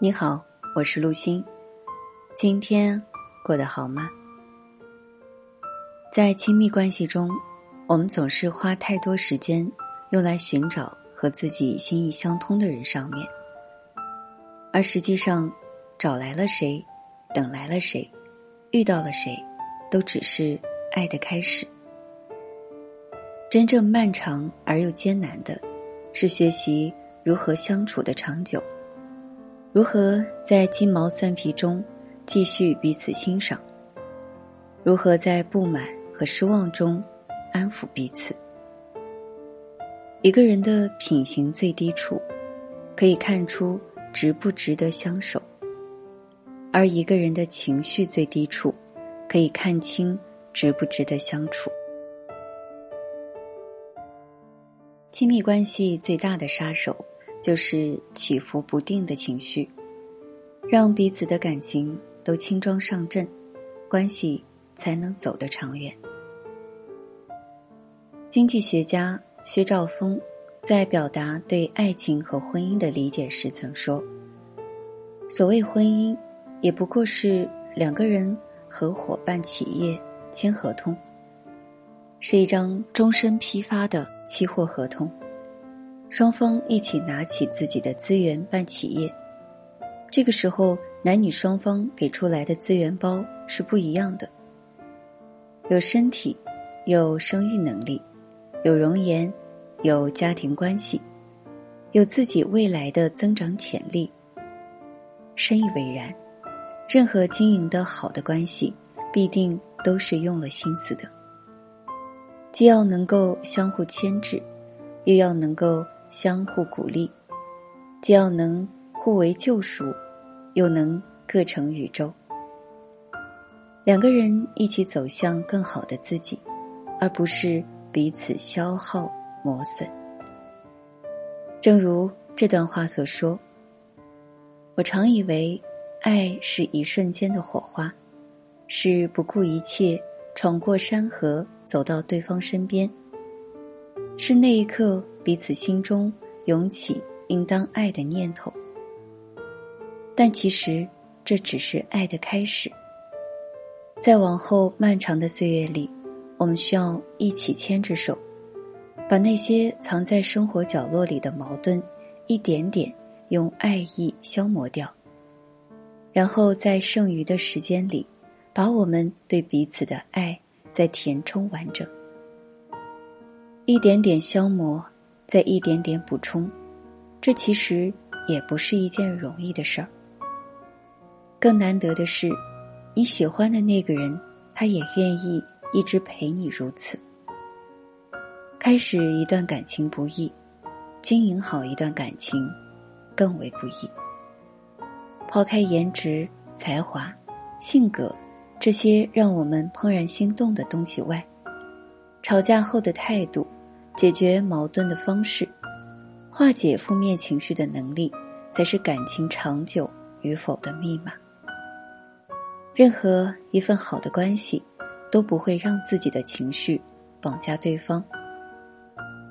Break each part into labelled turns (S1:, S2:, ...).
S1: 你好，我是陆欣。今天过得好吗？在亲密关系中，我们总是花太多时间用来寻找和自己心意相通的人上面，而实际上，找来了谁，等来了谁，遇到了谁，都只是爱的开始。真正漫长而又艰难的，是学习如何相处的长久。如何在鸡毛蒜皮中继续彼此欣赏？如何在不满和失望中安抚彼此？一个人的品行最低处，可以看出值不值得相守；而一个人的情绪最低处，可以看清值不值得相处。亲密关系最大的杀手。就是起伏不定的情绪，让彼此的感情都轻装上阵，关系才能走得长远。经济学家薛兆丰在表达对爱情和婚姻的理解时曾说：“所谓婚姻，也不过是两个人合伙办企业、签合同，是一张终身批发的期货合同。”双方一起拿起自己的资源办企业，这个时候男女双方给出来的资源包是不一样的。有身体，有生育能力，有容颜，有家庭关系，有自己未来的增长潜力。深以为然，任何经营的好的关系，必定都是用了心思的，既要能够相互牵制，又要能够。相互鼓励，既要能互为救赎，又能各成宇宙。两个人一起走向更好的自己，而不是彼此消耗磨损。正如这段话所说：“我常以为，爱是一瞬间的火花，是不顾一切闯过山河走到对方身边。”是那一刻，彼此心中涌起应当爱的念头。但其实，这只是爱的开始。在往后漫长的岁月里，我们需要一起牵着手，把那些藏在生活角落里的矛盾，一点点用爱意消磨掉。然后在剩余的时间里，把我们对彼此的爱再填充完整。一点点消磨，再一点点补充，这其实也不是一件容易的事儿。更难得的是，你喜欢的那个人，他也愿意一直陪你如此。开始一段感情不易，经营好一段感情更为不易。抛开颜值、才华、性格这些让我们怦然心动的东西外，吵架后的态度。解决矛盾的方式，化解负面情绪的能力，才是感情长久与否的密码。任何一份好的关系，都不会让自己的情绪绑架对方，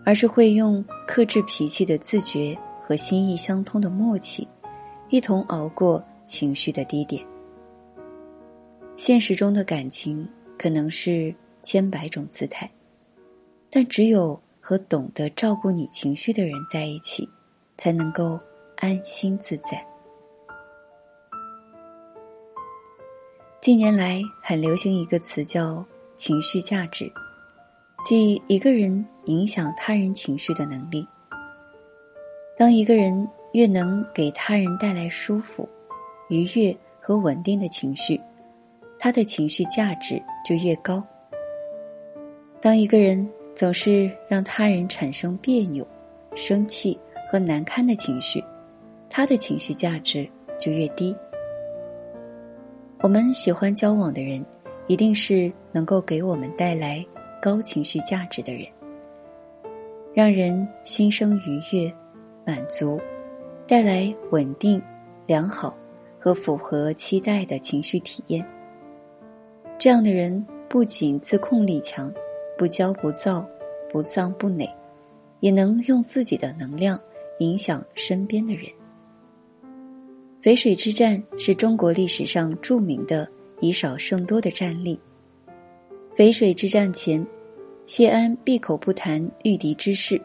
S1: 而是会用克制脾气的自觉和心意相通的默契，一同熬过情绪的低点。现实中的感情可能是千百种姿态，但只有。和懂得照顾你情绪的人在一起，才能够安心自在。近年来很流行一个词叫“情绪价值”，即一个人影响他人情绪的能力。当一个人越能给他人带来舒服、愉悦和稳定的情绪，他的情绪价值就越高。当一个人，总是让他人产生别扭、生气和难堪的情绪，他的情绪价值就越低。我们喜欢交往的人，一定是能够给我们带来高情绪价值的人，让人心生愉悦、满足，带来稳定、良好和符合期待的情绪体验。这样的人不仅自控力强。不骄不躁，不丧不馁，也能用自己的能量影响身边的人。淝水之战是中国历史上著名的以少胜多的战例。淝水之战前，谢安闭口不谈御敌之事，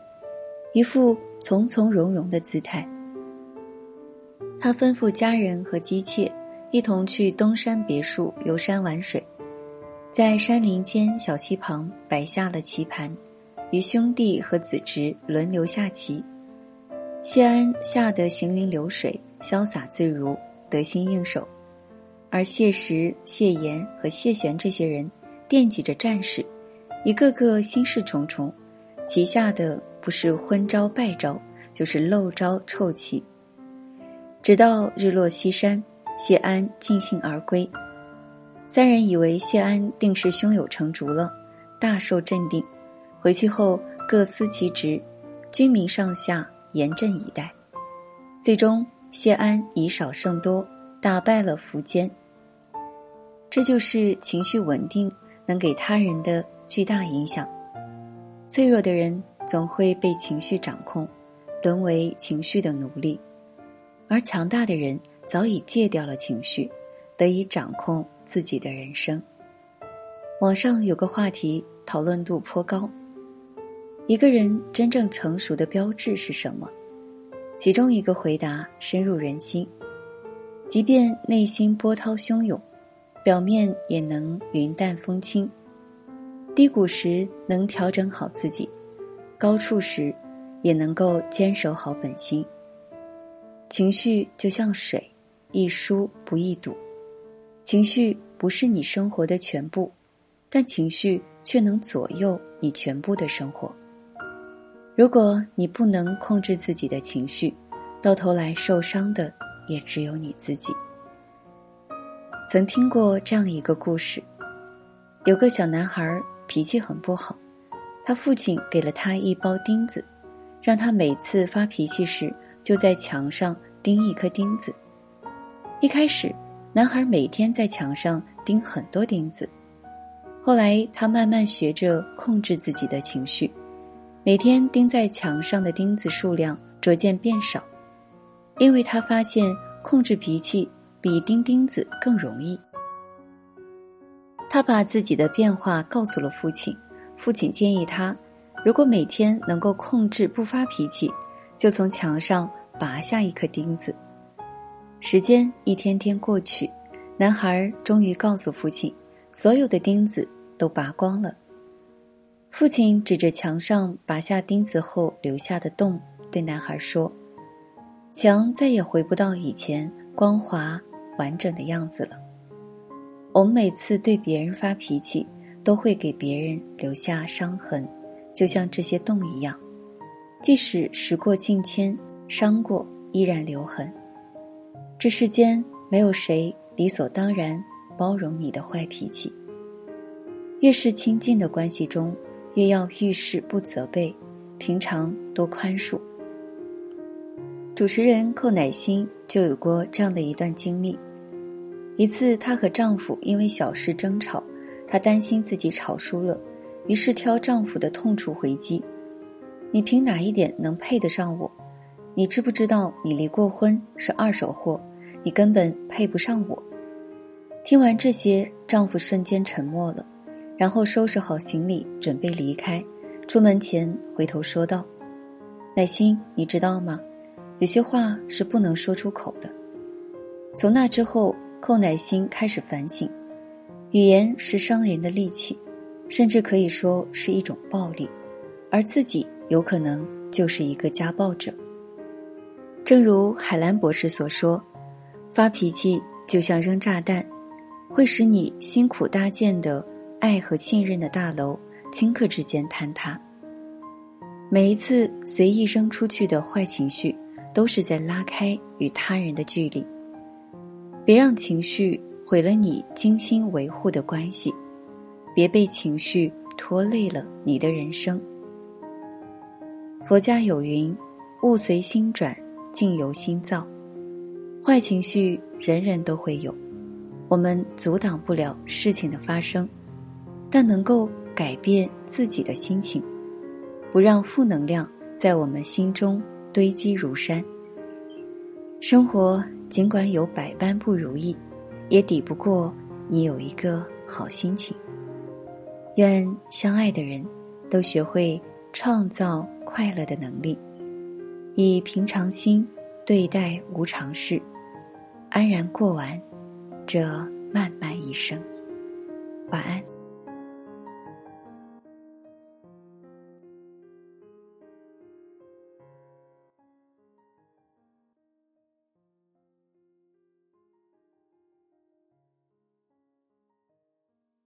S1: 一副从从容容的姿态。他吩咐家人和姬妾一同去东山别墅游山玩水，在山林间小溪旁摆下了棋盘，与兄弟和子侄轮流下棋。谢安下得行云流水。潇洒自如，得心应手，而谢石、谢岩和谢玄这些人惦记着战事，一个个心事重重，旗下的不是昏招败招，就是漏招臭棋。直到日落西山，谢安尽兴而归，三人以为谢安定是胸有成竹了，大受镇定。回去后各司其职，军民上下严阵以待，最终。谢安以少胜多，打败了苻坚。这就是情绪稳定能给他人的巨大影响。脆弱的人总会被情绪掌控，沦为情绪的奴隶；而强大的人早已戒掉了情绪，得以掌控自己的人生。网上有个话题讨论度颇高：一个人真正成熟的标志是什么？其中一个回答深入人心，即便内心波涛汹涌，表面也能云淡风轻。低谷时能调整好自己，高处时也能够坚守好本心。情绪就像水，易疏不易堵。情绪不是你生活的全部，但情绪却能左右你全部的生活。如果你不能控制自己的情绪，到头来受伤的也只有你自己。曾听过这样一个故事：有个小男孩脾气很不好，他父亲给了他一包钉子，让他每次发脾气时就在墙上钉一颗钉子。一开始，男孩每天在墙上钉很多钉子，后来他慢慢学着控制自己的情绪。每天钉在墙上的钉子数量逐渐变少，因为他发现控制脾气比钉钉子更容易。他把自己的变化告诉了父亲，父亲建议他，如果每天能够控制不发脾气，就从墙上拔下一颗钉子。时间一天天过去，男孩终于告诉父亲，所有的钉子都拔光了。父亲指着墙上拔下钉子后留下的洞，对男孩说：“墙再也回不到以前光滑完整的样子了。我们每次对别人发脾气，都会给别人留下伤痕，就像这些洞一样。即使时过境迁，伤过依然留痕。这世间没有谁理所当然包容你的坏脾气。越是亲近的关系中。”越要遇事不责备，平常多宽恕。主持人寇乃馨就有过这样的一段经历：一次，她和丈夫因为小事争吵，她担心自己吵输了，于是挑丈夫的痛处回击：“你凭哪一点能配得上我？你知不知道你离过婚是二手货？你根本配不上我。”听完这些，丈夫瞬间沉默了。然后收拾好行李，准备离开。出门前回头说道：“乃馨，你知道吗？有些话是不能说出口的。”从那之后，寇乃馨开始反省：语言是伤人的利器，甚至可以说是一种暴力，而自己有可能就是一个家暴者。正如海兰博士所说：“发脾气就像扔炸弹，会使你辛苦搭建的。”爱和信任的大楼，顷刻之间坍塌。每一次随意扔出去的坏情绪，都是在拉开与他人的距离。别让情绪毁了你精心维护的关系，别被情绪拖累了你的人生。佛家有云：“物随心转，境由心造。”坏情绪人人都会有我们阻挡不了事情的发生但能够改变自己的心情不让负能量在我们心中堆积如山。生活尽管有百般不如意也抵不过你有一个好心情。愿相爱的人都学会创造快乐的能力以平常心对待无常事。安然过完这漫漫一生。晚安。